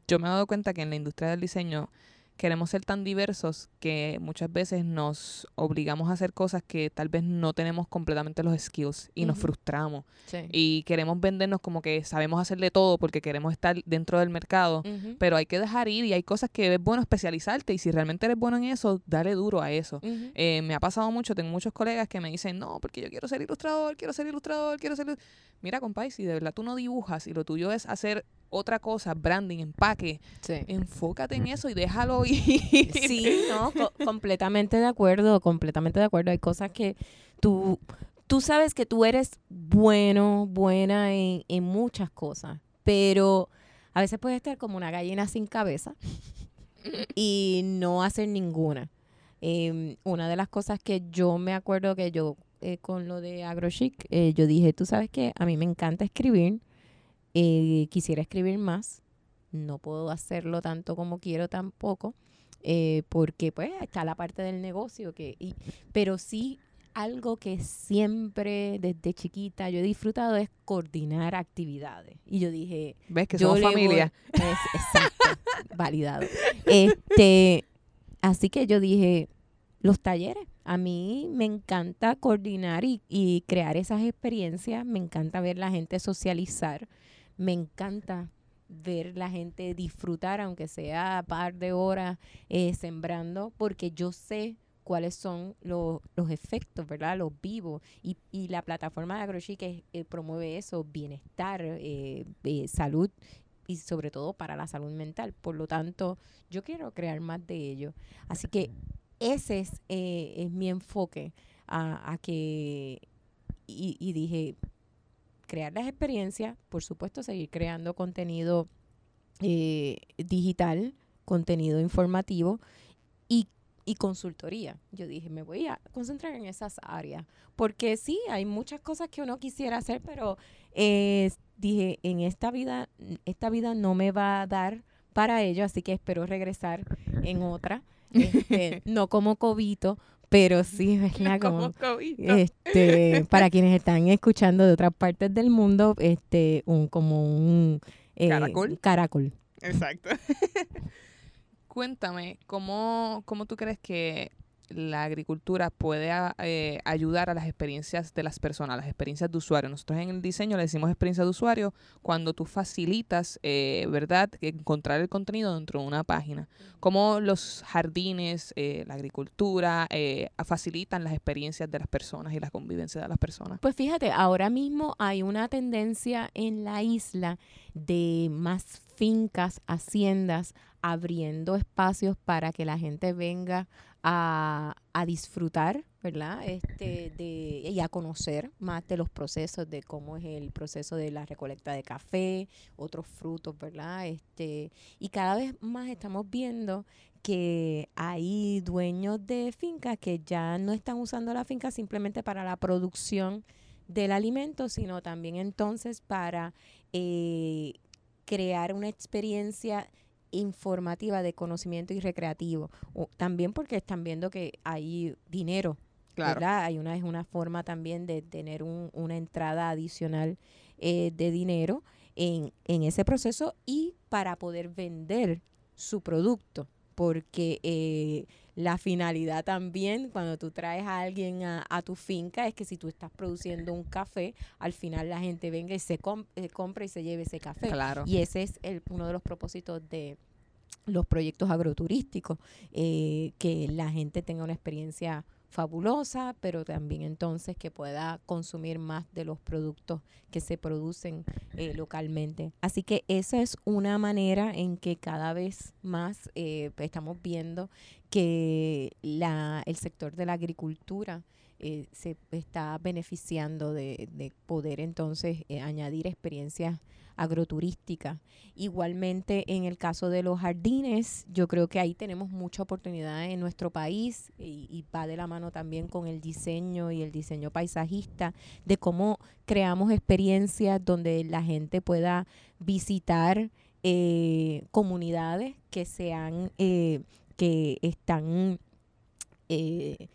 yo me he dado cuenta que en la industria del diseño queremos ser tan diversos que muchas veces nos obligamos a hacer cosas que tal vez no tenemos completamente los skills y nos frustramos. Sí. Y queremos vendernos como que sabemos hacerle todo porque queremos estar dentro del mercado. Pero hay que dejar ir y hay cosas que es bueno especializarte y si realmente eres bueno en eso, dale duro a eso. Eh, me ha pasado mucho, tengo muchos colegas que me dicen, no, porque yo quiero ser ilustrador, quiero ser ilustrador, quiero ser... ilu-". Mira, compadre, si de verdad tú no dibujas y lo tuyo es hacer otra cosa, branding, empaque, Sí. enfócate en eso y déjalo [laughs] ir. Sí, no, co- completamente de acuerdo, completamente de acuerdo. Hay cosas que tú, tú sabes que tú eres bueno, buena en, en muchas cosas, pero a veces puedes estar como una gallina sin cabeza [laughs] y no hacer ninguna. Em, una de las cosas que yo me acuerdo que yo eh, con lo de AgroChic, eh, yo dije, tú sabes que a mí me encanta escribir, eh, quisiera escribir más, no puedo hacerlo tanto como quiero tampoco, eh, porque pues está la parte del negocio, que y, pero sí algo que siempre desde chiquita yo he disfrutado es coordinar actividades. Y yo dije, ¿Ves que yo somos voy- familia? [laughs] es- exacto, validado. Este, así que yo dije, los talleres. A mí me encanta coordinar y, y crear esas experiencias. Me encanta ver la gente socializar. Me encanta ver la gente disfrutar, aunque sea par de horas eh, sembrando, porque yo sé cuáles son los, los efectos, ¿verdad? Los vivos. Y, y la plataforma de AgroChic eh, promueve eso, bienestar, eh, salud y sobre todo para la salud mental. Por lo tanto, yo quiero crear más de ello. Así que ese es, mi enfoque a, a que, y dije, crear las experiencias, por supuesto, seguir creando contenido eh, digital, contenido informativo y, y consultoría. Yo dije, me voy a concentrar en esas áreas, porque sí, hay muchas cosas que uno quisiera hacer, pero eh, dije, en esta vida, esta vida no me va a dar para ello, así que espero regresar en otra, [laughs] este, no como cobito, pero sí, ¿verdad? [laughs] Como, este, para quienes están escuchando de otras partes del mundo, este, un como un eh, Caracol. caracol. Exacto. [laughs] Cuéntame, ¿cómo, ¿cómo tú crees que la agricultura puede a- eh, ayudar a las experiencias de las personas, las experiencias de usuario? Nosotros en el diseño le decimos experiencia de usuario cuando tú facilitas, eh, ¿verdad?, que encontrar el contenido dentro de una página. ¿Cómo los jardines, eh, la agricultura, eh, facilitan las experiencias de las personas y la convivencia de las personas? Pues fíjate, ahora mismo hay una tendencia en la isla de más fincas, haciendas, abriendo espacios para que la gente venga a, a disfrutar, ¿verdad? Este, de, y a conocer más de los procesos, de cómo es el proceso de la recolecta de café, otros frutos, ¿verdad? Este, y cada vez más estamos viendo que hay dueños de fincas que ya no están usando la finca simplemente para la producción del alimento, sino también entonces para eh, crear una experiencia informativa de conocimiento y recreativo. O también porque están viendo que hay dinero, ¿verdad? Hay una, es una forma también de tener un- una entrada adicional eh, de dinero en, en ese proceso y para poder vender su producto. Porque eh, la finalidad también, cuando tú traes a alguien a, a tu finca, es que si tú estás produciendo un café, al final la gente venga y se eh, compra y se lleve ese café. Claro. Y ese es el, uno de los propósitos de los proyectos agroturísticos, eh, que la gente tenga una experiencia fabulosa, pero también entonces que pueda consumir más de los productos que se producen eh, localmente. Así que esa es una manera en que cada vez más eh, estamos viendo que el sector de la agricultura eh, se está beneficiando de, de poder entonces eh, añadir experiencias agroturísticas. Igualmente en el caso de los jardines, yo creo que ahí tenemos mucha oportunidad en nuestro país y, va de la mano también con el diseño y el diseño paisajista de cómo creamos experiencias donde la gente pueda visitar eh, comunidades que sean eh, que están eh,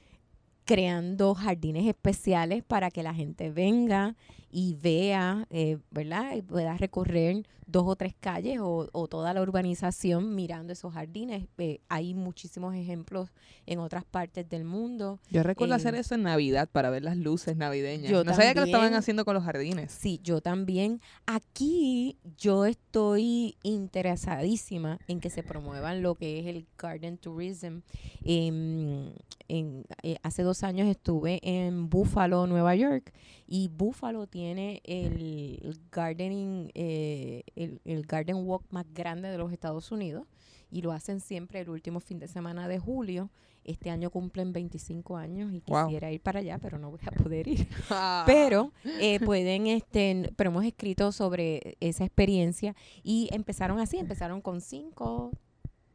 creando jardines especiales para que la gente venga y vea, eh, ¿verdad? Y pueda recorrer dos o tres calles o, o toda la urbanización mirando esos jardines. Eh, hay muchísimos ejemplos en otras partes del mundo. Yo recuerdo Eh, hacer eso en Navidad para ver las luces navideñas. Yo no sabía que lo estaban haciendo con los jardines. Sí, yo también. Aquí yo estoy interesadísima en que se promuevan lo que es el garden tourism. Em, en, eh, hace dos años estuve en Buffalo, Nueva York, y Buffalo tiene el, gardening, eh, el, el garden walk más grande de los Estados Unidos, y lo hacen siempre el último fin de semana de julio. Este año cumplen 25 años y Wow. quisiera ir para allá, pero no voy a poder ir. Ah. [laughs] Pero eh, pueden, este, pero hemos escrito sobre esa experiencia y empezaron así, empezaron con cinco,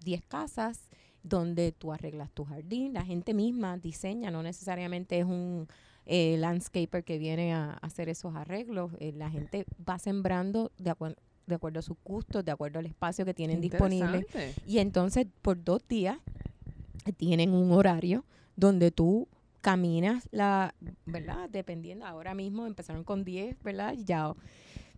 diez casas donde tú arreglas tu jardín, la gente misma diseña, no necesariamente es un eh, landscaper que viene a, a hacer esos arreglos, eh, la gente va sembrando de, acuer- de acuerdo a sus gustos, de acuerdo al espacio que tienen disponible. Y entonces por dos días tienen un horario donde tú caminas la, ¿verdad? Dependiendo, ahora mismo empezaron con 10, ¿verdad? Ya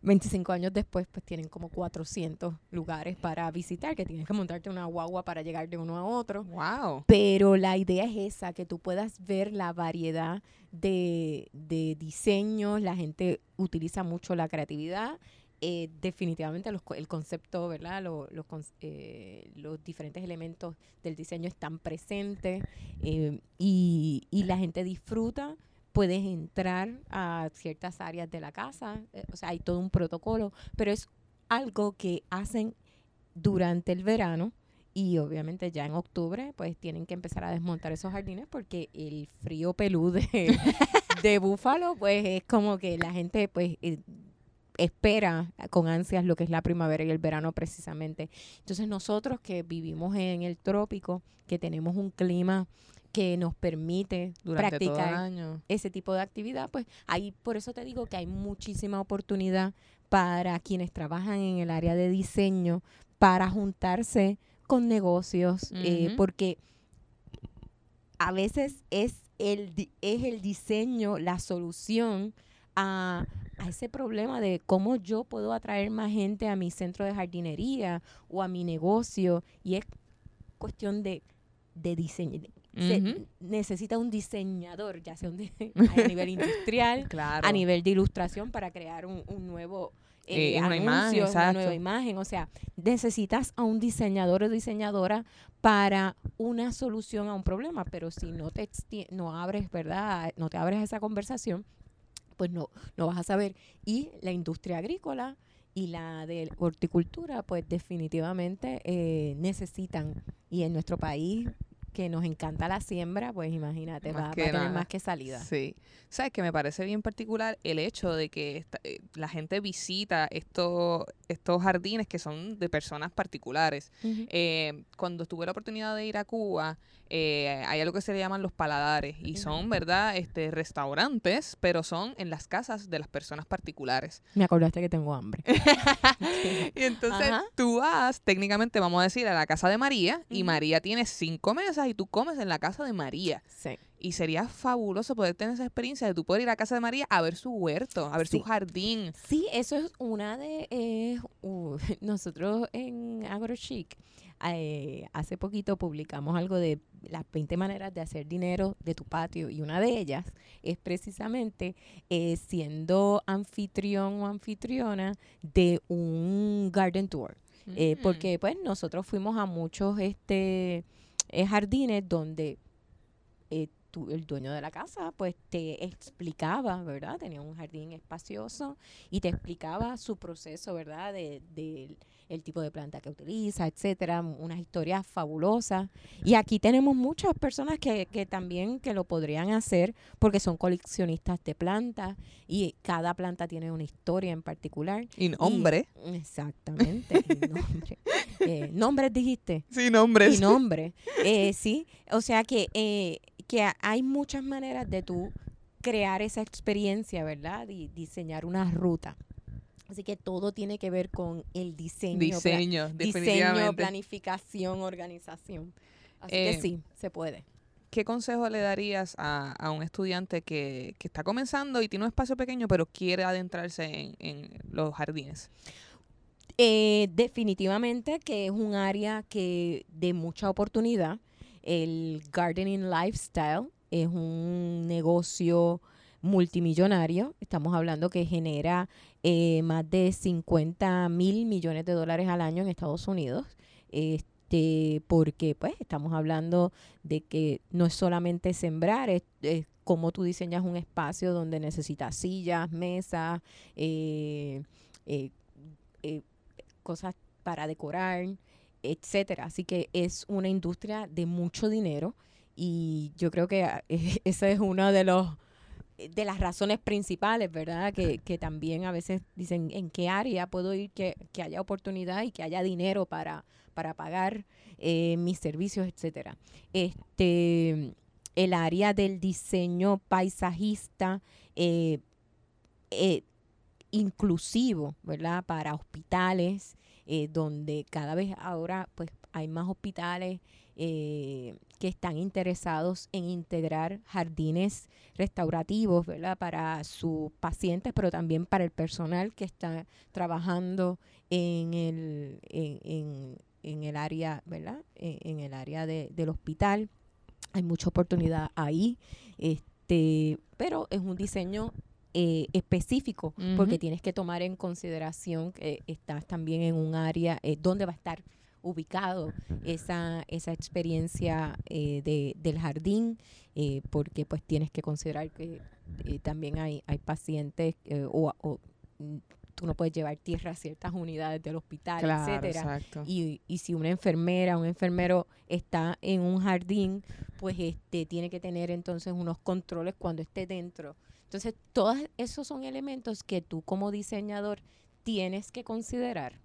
25 años después pues tienen como 400 lugares para visitar, que tienes que montarte una guagua para llegar de uno a otro. Wow. Pero la idea es esa, que tú puedas ver la variedad de, de diseños, la gente utiliza mucho la creatividad. eh, definitivamente los el concepto, ¿verdad? Lo- los, eh, los diferentes elementos del diseño están presentes eh, y, y la gente disfruta. Puedes entrar a ciertas áreas de la casa, eh, o sea, hay todo un protocolo, pero es algo que hacen durante el verano y obviamente ya en octubre pues tienen que empezar a desmontar esos jardines porque el frío pelú de, [laughs] de Búfalo pues es como que la gente pues eh, espera con ansias lo que es la primavera y el verano precisamente. Entonces nosotros que vivimos en el trópico, que tenemos un clima que nos permite Durante todo el practicar año. ese tipo de actividad, pues ahí por eso te digo que hay muchísima oportunidad para quienes trabajan en el área de diseño para juntarse con negocios, eh, porque a veces es el, es el diseño la solución a, a ese problema de cómo yo puedo atraer más gente a mi centro de jardinería o a mi negocio y es cuestión de, de diseño. Se necesita un diseñador, ya sea un di- [laughs] a nivel industrial, Claro. a nivel de ilustración para crear un, un nuevo eh, Eh, una imagen, una nueva imagen. O sea, necesitas a un diseñador o diseñadora para una solución a un problema, pero si no te no abres, ¿verdad? No te abres a esa conversación, pues no, no vas a saber. Y la industria agrícola y la de horticultura, pues definitivamente eh, necesitan. Y en nuestro país, que nos encanta la siembra, pues imagínate, Más va, va a tener nada. más que salida. Sí. Sabes que me parece bien particular el hecho de que esta- eh, la gente visita estos, estos jardines que son de personas particulares. Eh, cuando tuve la oportunidad de ir a Cuba, eh, hay algo que se le llaman los paladares y son, ¿verdad? Este, restaurantes, pero son en las casas de las personas particulares. Me acordaste que tengo hambre. [laughs] [laughs] Y entonces Ajá. tú vas, técnicamente vamos a decir, a la casa de María y. María tiene cinco mesas y tú comes en la casa de María. Sí. Y sería fabuloso poder tener esa experiencia de tú poder ir a casa de María a ver su huerto, a ver Sí. su jardín. Sí, eso es una de... eh, uh, [laughs] nosotros en AgroChic eh, hace poquito publicamos algo de las 20 maneras de hacer dinero de tu patio y una de ellas es precisamente eh, siendo anfitrión o anfitriona de un garden tour. Eh, Mm. porque pues nosotros fuimos a muchos este jardines donde el dueño de la casa pues te explicaba, ¿verdad? Tenía un jardín espacioso y te explicaba su proceso, ¿verdad? De, del- el tipo de planta que utiliza, etcétera, unas historias fabulosas. Y aquí tenemos muchas personas que, que también que lo podrían hacer porque son coleccionistas de plantas y cada planta tiene una historia en particular. Y hombre. Y- exactamente. y nombre. [laughs] Eh, nombres dijiste. Sin nombres. Y nombre. Eh, sí. O sea que, eh, que ha- hay muchas maneras de tú crear esa experiencia, ¿verdad? Y diseñar una ruta. Así que todo tiene que ver con el diseño. Diseño, diseño, definitivamente. planificación, organización. Así Eh, que sí, se puede. ¿qué consejo le darías a, a un estudiante que, que está comenzando y tiene un espacio pequeño, pero quiere adentrarse en, en los jardines? Eh, definitivamente que es un área que de mucha oportunidad. El gardening lifestyle es un negocio multimillonario. Estamos hablando que genera eh, más de 50 mil millones de dólares al año en Estados Unidos. Este, porque pues estamos hablando de que no es solamente sembrar, es, es cómo tú diseñas un espacio donde necesitas sillas, mesas, eh, eh, eh, cosas para decorar, etcétera. Así que es una industria de mucho dinero y yo creo que ah, [laughs] esa es una de los de las razones principales, ¿verdad? Que, que también a veces dicen en qué área puedo ir que, que haya oportunidad y que haya dinero para, para pagar eh, mis servicios, etcétera. Este el área del diseño paisajista eh, eh, inclusivo, ¿verdad? Para hospitales, eh, donde cada vez ahora pues hay más hospitales eh, que están interesados en integrar jardines restaurativos, ¿verdad? Para sus pacientes, pero también para el personal que está trabajando en el, en, en, en el área, ¿verdad? En, en el área de, del hospital. Hay mucha oportunidad ahí, este, pero es un diseño eh, específico porque tienes que tomar en consideración que estás también en un área eh, donde va a estar ubicado esa, esa experiencia eh, de, del jardín, eh, porque pues tienes que considerar que eh, también hay, hay pacientes o, o, mm, tú no puedes llevar tierra a ciertas unidades del hospital, etcétera. exacto. Y, y si una enfermera, un enfermero está en un jardín, pues este tiene que tener entonces unos controles cuando esté dentro. Entonces, todos esos son elementos que tú como diseñador tienes que considerar.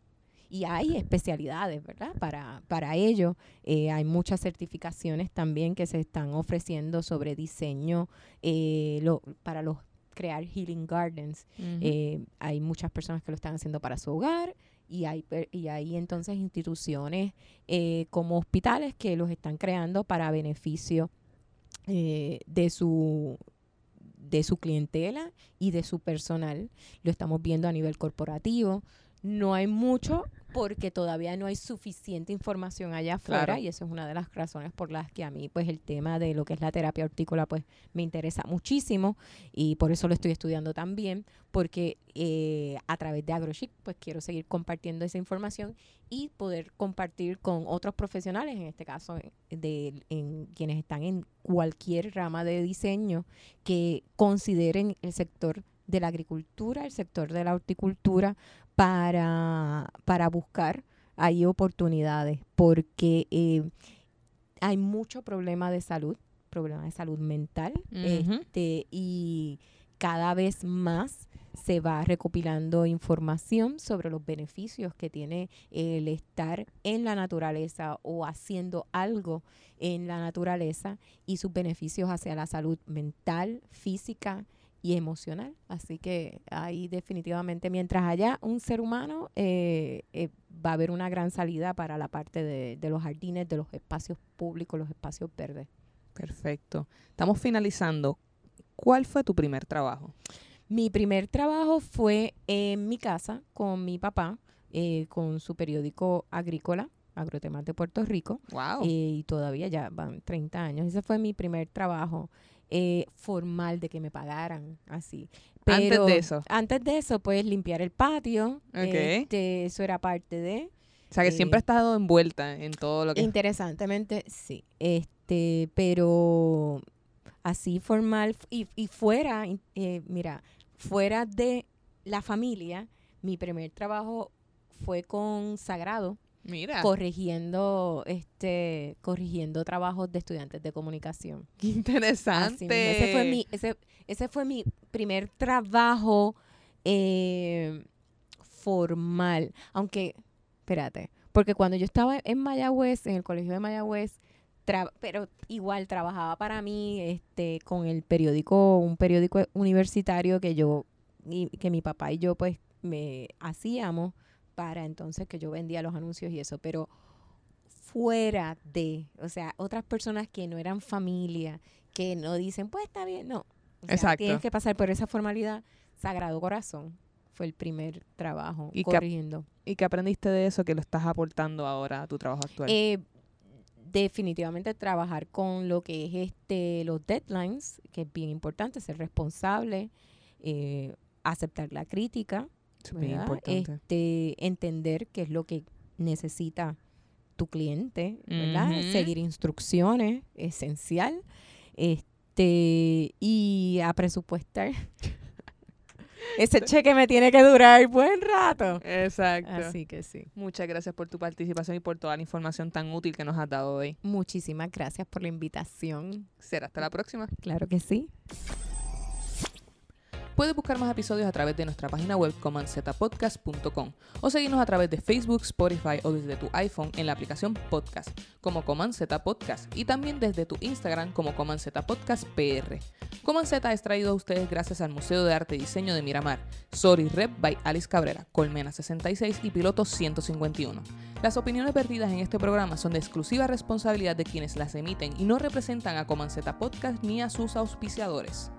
Y hay especialidades, ¿verdad? Para, para ello, Eh, hay muchas certificaciones también que se están ofreciendo sobre diseño eh, lo- para los crear healing gardens. Eh, hay muchas personas que lo están haciendo para su hogar y hay, y hay entonces instituciones eh, como hospitales que los están creando para beneficio eh, de su de su clientela y de su personal. Lo estamos viendo a nivel corporativo. No hay mucho porque todavía no hay suficiente información allá afuera Claro. y eso es una de las razones por las que a mí pues el tema de lo que es la terapia hortícola pues me interesa muchísimo y por eso lo estoy estudiando también porque eh, a través de AgroChic pues quiero seguir compartiendo esa información y poder compartir con otros profesionales, en este caso eh, de en quienes están en cualquier rama de diseño que consideren el sector de la agricultura, el sector de la horticultura para, para buscar ahí oportunidades, porque eh, hay mucho problema de salud, problema de salud mental, este, y cada vez más se va recopilando información sobre los beneficios que tiene el estar en la naturaleza o haciendo algo en la naturaleza y sus beneficios hacia la salud mental, física y emocional. Así que ahí definitivamente, mientras haya un ser humano, eh, eh, va a haber una gran salida para la parte de, de los jardines, de los espacios públicos, los espacios verdes. Perfecto. Estamos finalizando. ¿Cuál fue tu primer trabajo? Mi primer trabajo fue en mi casa con mi papá, eh, con su periódico agrícola, Agrotemas de Puerto Rico, Wow. eh, y todavía ya van 30 años. Ese fue mi primer trabajo eh, formal de que me pagaran así. Antes Pero de eso. Antes de eso, pues limpiar el patio, Ok. este, eso era parte de... o sea, que eh, siempre has estado envuelta en todo lo que... Interesantemente, sí. Este, pero así formal y, y fuera, eh, mira, fuera de la familia, mi primer trabajo fue con Sagrado, Mira, corrigiendo, este, corrigiendo trabajos de estudiantes de comunicación. qué interesante. Ese fue mi, ese, ese fue mi primer trabajo eh, formal. Aunque, espérate, porque cuando yo estaba en Mayagüez, en el colegio de Mayagüez, pero igual trabajaba para mí este con el periódico, un periódico universitario que yo, y, que mi papá y yo pues me hacíamos para entonces que yo vendía los anuncios y eso, pero fuera de, o sea, otras personas que no eran familia, que no dicen, pues está bien, no. O sea, Exacto. Tienes que pasar por esa formalidad. Sagrado Corazón fue el primer trabajo Y que- corrigiendo. ¿Y qué aprendiste de eso que lo estás aportando ahora a tu trabajo actual? Eh, definitivamente trabajar con lo que es este los deadlines, que es bien importante, ser responsable, eh, aceptar la crítica, Este, entender qué es lo que necesita tu cliente, ¿verdad? Seguir instrucciones, esencial. Este, y a presupuestar. [laughs] Ese [laughs] cheque me tiene que durar buen rato. Exacto. Así que sí. Muchas gracias por tu participación y por toda la información tan útil que nos has dado hoy. Muchísimas gracias por la invitación. Será hasta la próxima. Claro que sí. Puedes buscar más episodios a través de nuestra página web comanzetapodcast.com o seguirnos a través de Facebook, Spotify o desde tu iPhone en la aplicación Podcast como Coman Z Podcast y también desde tu Instagram como Coman Z Podcast PR. Coman Z es traído a ustedes gracias al Museo de Arte y Diseño de Miramar, Sorry Rep by Alice Cabrera, Colmena 66 y Piloto 151. Las opiniones vertidas en este programa son de exclusiva responsabilidad de quienes las emiten y no representan a Coman Z Podcast ni a sus auspiciadores.